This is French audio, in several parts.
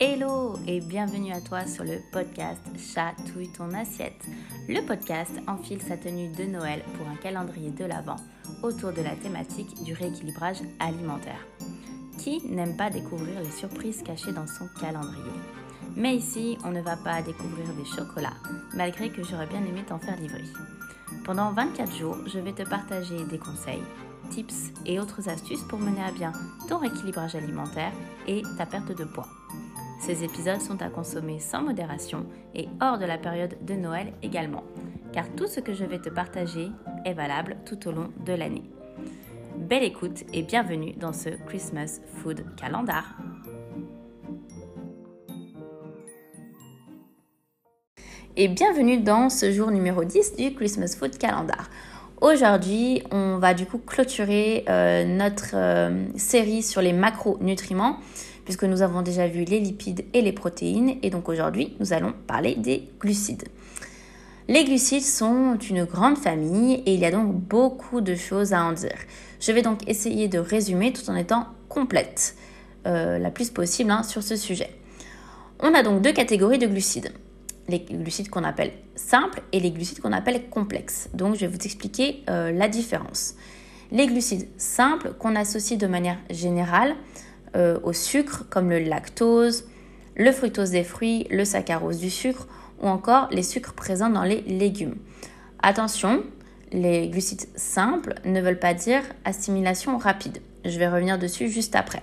Hello et bienvenue à toi sur le podcast Chatouille ton assiette. Le podcast enfile sa tenue de Noël pour un calendrier de l'Avent autour de la thématique du rééquilibrage alimentaire. Qui n'aime pas découvrir les surprises cachées dans son calendrier? Mais ici, on ne va pas découvrir des chocolats, malgré que j'aurais bien aimé t'en faire livrer. Pendant 24 jours, je vais te partager des conseils, tips et autres astuces pour mener à bien ton rééquilibrage alimentaire et ta perte de poids. Ces épisodes sont à consommer sans modération et hors de la période de Noël également, car tout ce que je vais te partager est valable tout au long de l'année. Belle écoute et bienvenue dans ce Christmas Food Calendar. Et bienvenue dans ce jour numéro 10 du Christmas Food Calendar. Aujourd'hui, on va du coup clôturer euh, notre euh, série sur les macronutriments puisque nous avons déjà vu les lipides et les protéines. Et donc aujourd'hui, nous allons parler des glucides. Les glucides sont une grande famille et il y a donc beaucoup de choses à en dire. Je vais donc essayer de résumer tout en étant complète, euh, la plus possible hein, sur ce sujet. On a donc deux catégories de glucides. Les glucides qu'on appelle simples et les glucides qu'on appelle complexes. Donc je vais vous expliquer euh, la différence. Les glucides simples qu'on associe de manière générale euh, au sucre comme le lactose, le fructose des fruits, le saccharose du sucre ou encore les sucres présents dans les légumes. Attention, les glucides simples ne veulent pas dire assimilation rapide. Je vais revenir dessus juste après.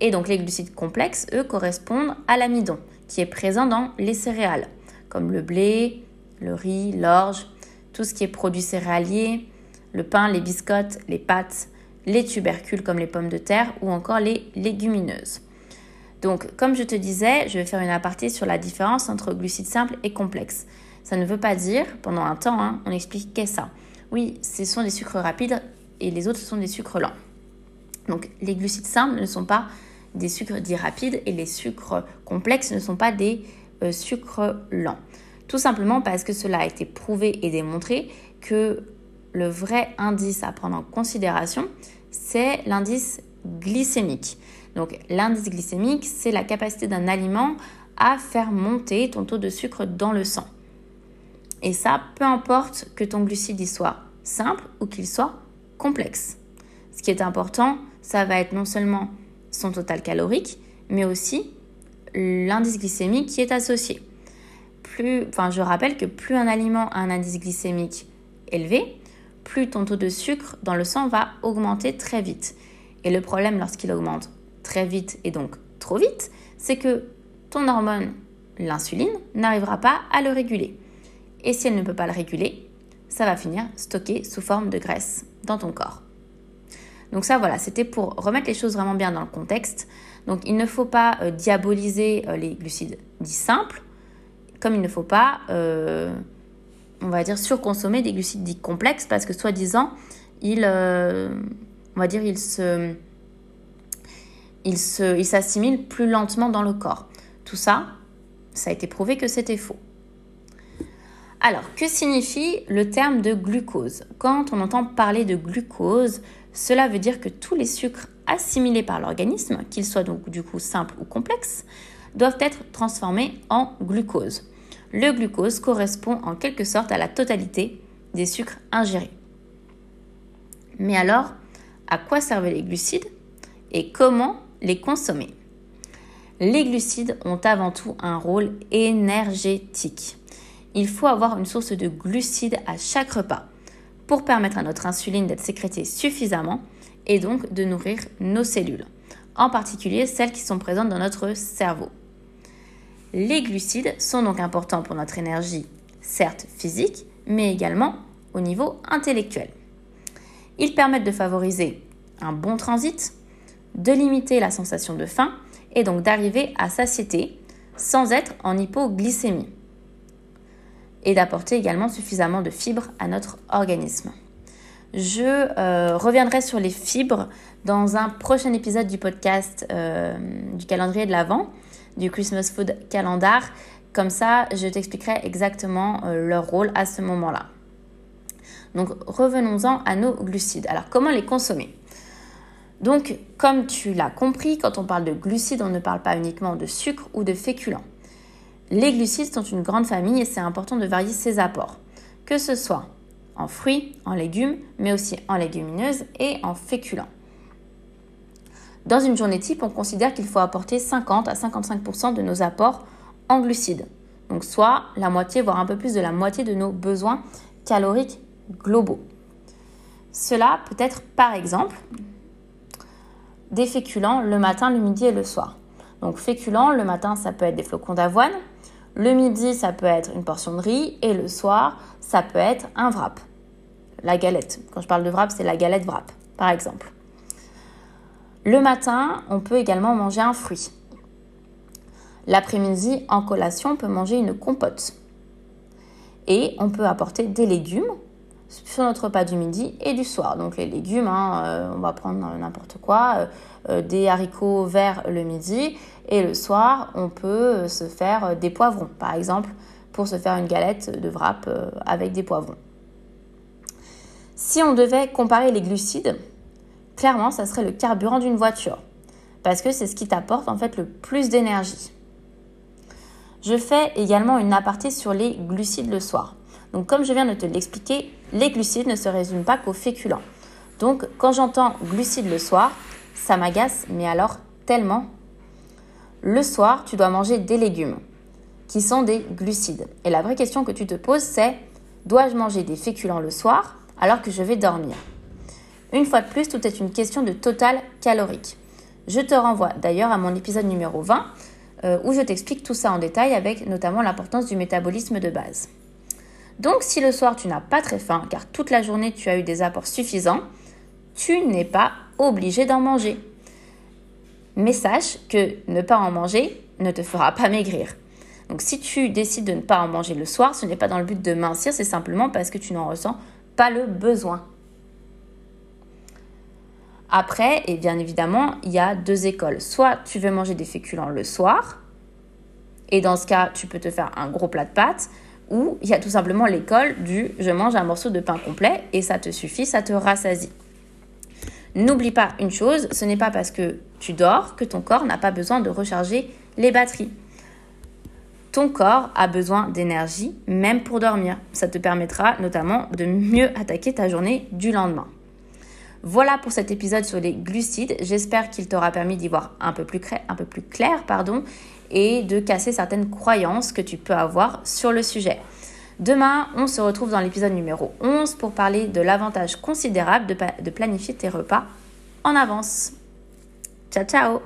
Et donc les glucides complexes, eux, correspondent à l'amidon qui est présent dans les céréales, comme le blé, le riz, l'orge, tout ce qui est produit céréalier, le pain, les biscottes, les pâtes, les tubercules comme les pommes de terre ou encore les légumineuses. Donc, comme je te disais, je vais faire une aparté sur la différence entre glucides simples et complexes. Ça ne veut pas dire, pendant un temps, hein, on expliquait ça. Oui, ce sont des sucres rapides et les autres sont des sucres lents. Donc, les glucides simples ne sont pas des sucres dits rapides et les sucres complexes ne sont pas des euh, sucres lents. Tout simplement parce que cela a été prouvé et démontré que le vrai indice à prendre en considération, c'est l'indice glycémique. Donc l'indice glycémique, c'est la capacité d'un aliment à faire monter ton taux de sucre dans le sang. Et ça, peu importe que ton glucide soit simple ou qu'il soit complexe. Ce qui est important, ça va être non seulement son total calorique, mais aussi l'indice glycémique qui est associé. Plus, je rappelle que plus un aliment a un indice glycémique élevé, plus ton taux de sucre dans le sang va augmenter très vite. Et le problème lorsqu'il augmente très vite et donc trop vite, c'est que ton hormone, l'insuline, n'arrivera pas à le réguler. Et si elle ne peut pas le réguler, ça va finir stocké sous forme de graisse dans ton corps. Donc ça voilà, c'était pour remettre les choses vraiment bien dans le contexte. Donc il ne faut pas euh, diaboliser euh, les glucides dits simples, comme il ne faut pas euh, on va dire, surconsommer des glucides dits complexes parce que soi-disant, ils, euh, va dire, ils se, ils s'assimilent plus lentement dans le corps. Tout ça, ça a été prouvé que c'était faux. Alors, que signifie le terme de glucose? Quand on entend parler de glucose, cela veut dire que tous les sucres assimilés par l'organisme, qu'ils soient donc du coup simples ou complexes, doivent être transformés en glucose le glucose correspond en quelque sorte à la totalité des sucres ingérés. Mais alors, à quoi servaient les glucides et comment les consommer? Les glucides ont avant tout un rôle énergétique. Il faut avoir une source de glucides à chaque repas pour permettre à notre insuline d'être sécrétée suffisamment et donc de nourrir nos cellules, en particulier celles qui sont présentes dans notre cerveau. Les glucides sont donc importants pour notre énergie, certes physique, mais également au niveau intellectuel. Ils permettent de favoriser un bon transit, de limiter la sensation de faim et donc d'arriver à satiété sans être en hypoglycémie et d'apporter également suffisamment de fibres à notre organisme. Je euh, reviendrai sur les fibres dans un prochain épisode du podcast euh, du calendrier de l'Avent du Christmas Food Calendar. Comme ça, je t'expliquerai exactement euh, leur rôle à ce moment-là. Donc revenons-en à nos glucides. Alors comment les consommer? Donc, comme tu l'as compris, quand on parle de glucides, on ne parle pas uniquement de sucre ou de féculents. Les glucides sont une grande famille et c'est important de varier ses apports, que ce soit en fruits, en légumes, mais aussi en légumineuses et en féculents. Dans une journée type, on considère qu'il faut apporter 50 à 55% de nos apports en glucides. Donc soit la moitié, voire un peu plus de la moitié de nos besoins caloriques globaux. Cela peut être par exemple des féculents le matin, le midi et le soir. Donc féculents, le matin, ça peut être des flocons d'avoine. Le midi, ça peut être une portion de riz. Et le soir, ça peut être un wrap. La galette. Quand je parle de wrap, c'est la galette wrap, par exemple. Le matin, on peut également manger un fruit. L'après-midi, en collation, on peut manger une compote. Et on peut apporter des légumes sur notre repas du midi et du soir. Donc les légumes, hein, euh, on va prendre n'importe quoi, euh, euh, des haricots verts le midi et le soir, on peut se faire des poivrons, par exemple, pour se faire une galette de wrap avec des poivrons. Si on devait comparer les glucides, clairement, ça serait le carburant d'une voiture, parce que c'est ce qui t'apporte en fait le plus d'énergie. Je fais également une aparté sur les glucides le soir. Donc comme je viens de te l'expliquer, les glucides ne se résument pas qu'aux féculents. Donc quand j'entends glucides le soir, ça m'agace, mais alors tellement. Le soir, tu dois manger des légumes, qui sont des glucides. Et la vraie question que tu te poses, c'est dois-je manger des féculents le soir alors que je vais dormir? Une fois de plus, tout est une question de total calorique. Je te renvoie d'ailleurs à mon épisode numéro 20, euh, où je t'explique tout ça en détail avec notamment l'importance du métabolisme de base. Donc si le soir tu n'as pas très faim car toute la journée tu as eu des apports suffisants, tu n'es pas obligé d'en manger. Mais sache que ne pas en manger ne te fera pas maigrir. Donc si tu décides de ne pas en manger le soir, ce n'est pas dans le but de mincir, c'est simplement parce que tu n'en ressens pas le besoin. Après, et bien évidemment, il y a deux écoles. Soit tu veux manger des féculents le soir, et dans ce cas, tu peux te faire un gros plat de pâtes, ou il y a tout simplement l'école du je mange un morceau de pain complet et ça te suffit, ça te rassasie. N'oublie pas une chose, ce n'est pas parce que tu dors que ton corps n'a pas besoin de recharger les batteries. Ton corps a besoin d'énergie même pour dormir. Ça te permettra notamment de mieux attaquer ta journée du lendemain. Voilà pour cet épisode sur les glucides. J'espère qu'il t'aura permis d'y voir un peu plus, clair et de casser certaines croyances que tu peux avoir sur le sujet. Demain, on se retrouve dans l'épisode numéro 11 pour parler de l'avantage considérable de, de, planifier tes repas en avance. Ciao ciao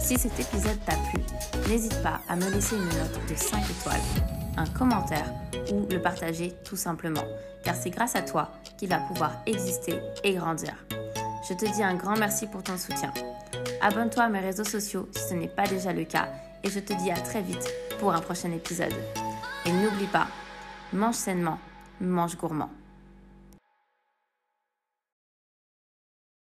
Si cet épisode t'a plu, n'hésite pas à me laisser une note de 5 étoiles, un commentaire ou le partager tout simplement, car c'est grâce à toi qu'il va pouvoir exister et grandir. Je te dis un grand merci pour ton soutien. Abonne-toi à mes réseaux sociaux si ce n'est pas déjà le cas et je te dis à très vite pour un prochain épisode. Et n'oublie pas, mange sainement, mange gourmand.